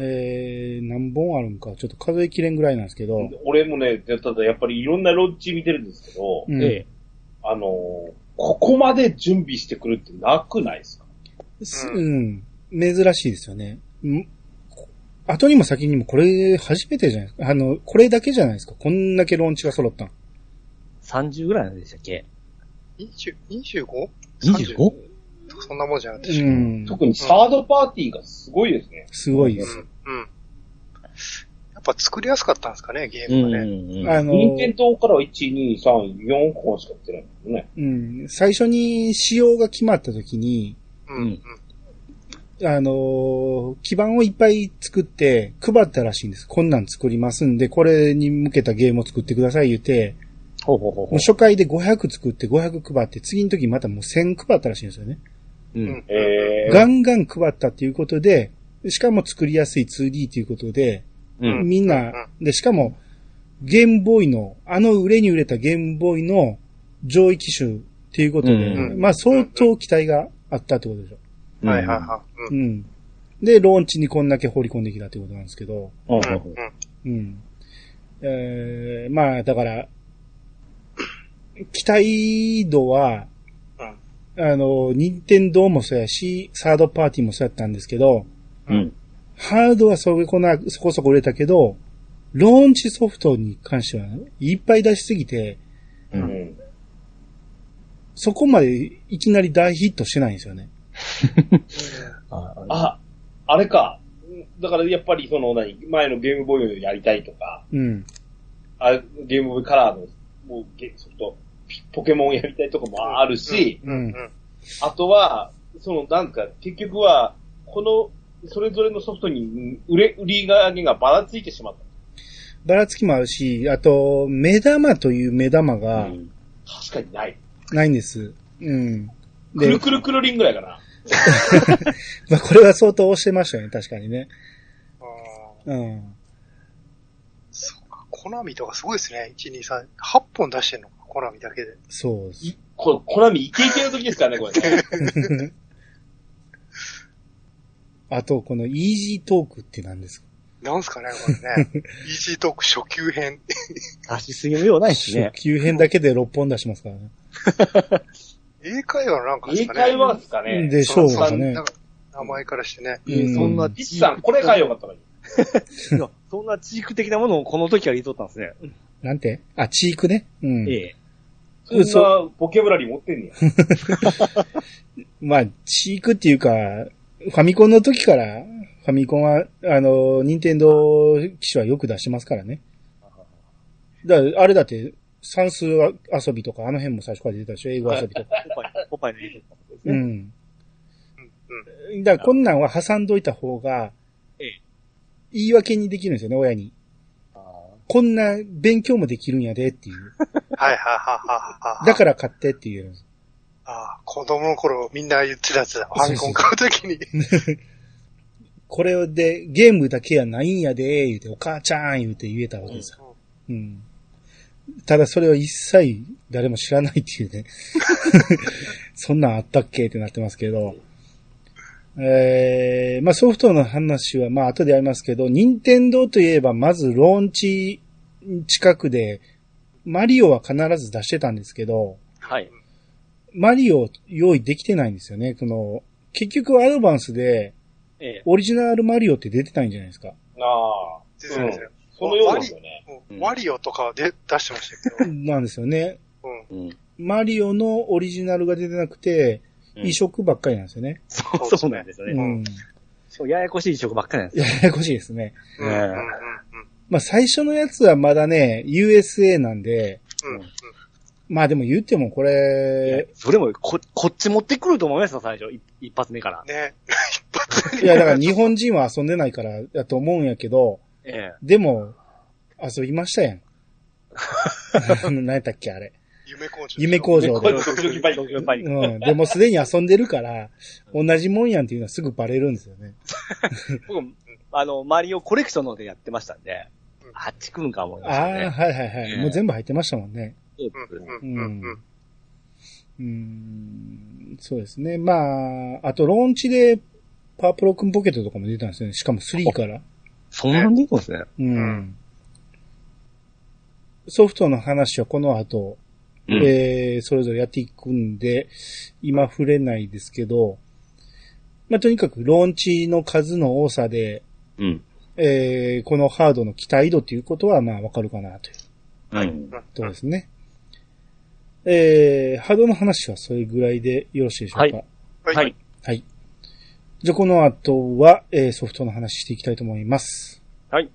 えー、何本あるんか、ちょっと数えきれんぐらいなんですけど、俺もね、ただやっぱりいろんなロッチ見てるんですけど、うんええ。あのーここまで準備してくるってなくないですか？すうん、珍しいですよね。ん後にも先にもこれ初めてじゃないですか。あの、これだけじゃないですか。こんだけローンチが揃ったの。30ぐらいなんでしたっけ？20 25? 25? そんなもんじゃなくて。ううん。ん。特にサードパーティーがすごいですね。すごいです。うん。やっぱ作りやすかったんですかね、ゲーうんムがね。うん。あの、任天堂からは1、2、3、4本しか売ってないんですよね。うん、最初に仕様が決まった時に、うん。うん。あのー基盤をいっぱい作って配ったらしいんです。こんなん作りますんで、これに向けたゲームを作ってください言って、ほうほうほうほもう初回で500作って500配って、次の時またもう1000配ったらしいんですよね。う。んん。えー、ガンガン配ったっていうことで、しかも作りやすい 2D ということで、うん。みんな、で、しかも、ゲームボーイの、あの売れに売れたゲームボーイの上位機種っていうことで、うんまあ相当期待があったってことでしょ。はいはいはい。うんうん。で、ローンチにこんだけ放り込んできたってことなんですけど、うん。えー、まあ、だから、期待度は、あの、任天堂もそうやし、サードパーティーもそうやったんですけど、うん。ハードはそこな、そこそこ売れたけど、ローンチソフトに関しては、いっぱい出しすぎて、う。うんん。そこまでいきなり大ヒットしてないんですよね。ああ、あれか。だからやっぱりその何、前のゲームボーイをやりたいとか、うん。あゲームボーイカラーのもうゲソフト、ピポケモンやりたいとかもあるし、うん。うん。あとは、そのなんか結局は、この、それぞれのソフトに売れ、売り上げがばらついてしまった。ばらつきもあるし、あと、目玉という目玉うがん確かにない。ないんです。うん。くるくるくるりんぐらいかな。まあ、これは相当押してましたよね、確かにね。うん。コナミとかすごいですね。1、2、3、8本出してんのか、コナミだけで。そうです。いこれ、コナミイケイケの時ですからね、これね。あと、このイージートークって何ですか？なんすかね、これね。イージートーク初級編。出しすぎもようないしね初。級編だけで6本出しますからね。英会話のなんかです英かね。会話ですかね。でしょうかね名前からしてね。うんそんな、リッチさん、これ買えよかったのに。い やそんなチーク的なものをこの時から言いとったんですね。なんて？あ、チークね？うん。ええ。そんなボキャブラリー持ってんねや。まあ、チークっていうか、ファミコンの時から、ファミコンは、あの、ニンテンドー機種はよく出してますからね。だあれだって、算数遊びとか、あの辺も最初から出てたでしょ？英語遊びとか。ポパイ、ポパイのとですね。うん。うん。うん。だから、こんなんは挟んどいた方がええ、言い訳にできるんですよね、親に。あこんな勉強もできるんやでっていう。はいはいはいはいはい。だから買ってって言うんです。ああ、子供の頃みんな言ってたやつだ。ファミコン買うときに。これでゲームだけやないんやで、言うて、お母ちゃん言うて言えたわけですよ。うん。ただそれを一切誰も知らないっていうね。そんなんあったっけってなってますけど。えー、まあソフトの話はまあ後でやりますけど、任天堂といえばまずローンチ近くで、マリオは必ず出してたんですけど、はい。マリオ用意できてないんですよね。その、結局アドバンスでええ。オリジナルマリオって出てないんじゃないですか。ああ。出てたんですよ。そのようですよね。うんワリオとかで出してましたけど。なんですよね。うん。うん。マリオのオリジナルが出てなくて、移植ばっかりなんですよね。そう、そうなんですよね。うん。そう、ややこしい移植ばっかりなんですよ。ややこしいですね。うん。うん。うん。まあ最初のやつはまだね、USA なんで、うん。うん。まあでも言ってもこれ、それも、こ、こっち持ってくると思いますよ、最初。一一発目から。ね。一発目いやだから日本人は遊んでないからだと思うんやけど、ええ。でも、遊びましたやん。何やったっけあれ。夢工場。夢工場で。うん。でもすでに遊んでるから、同じもんやんっていうのはすぐバレるんですよね。僕、あの、マリオコレクションのでやってましたんでうん、あっち来るんか思いましああ。はいはいはい。ええもう全部入ってましたもんね。そううん。うん。うん。うん。うーん、そうですね。まあ、あとローンチでパープロ君ポケットとかも出たんですよね。しかも3から。そんなんでいいんですね。うん。うんソフトの話はこの後、うんえー、それぞれやっていくんで、今触れないですけど、まあ、とにかくローンチの数の多さで、うん。えー、このハードの期待度ということは、まあ、わかるかなといううん。ところですね。えー、ハードの話はそれぐらいでよろしいでしょうか？はいはい。はい。はい。じゃあ、この後は、えー、ソフトの話していきたいと思います。はい。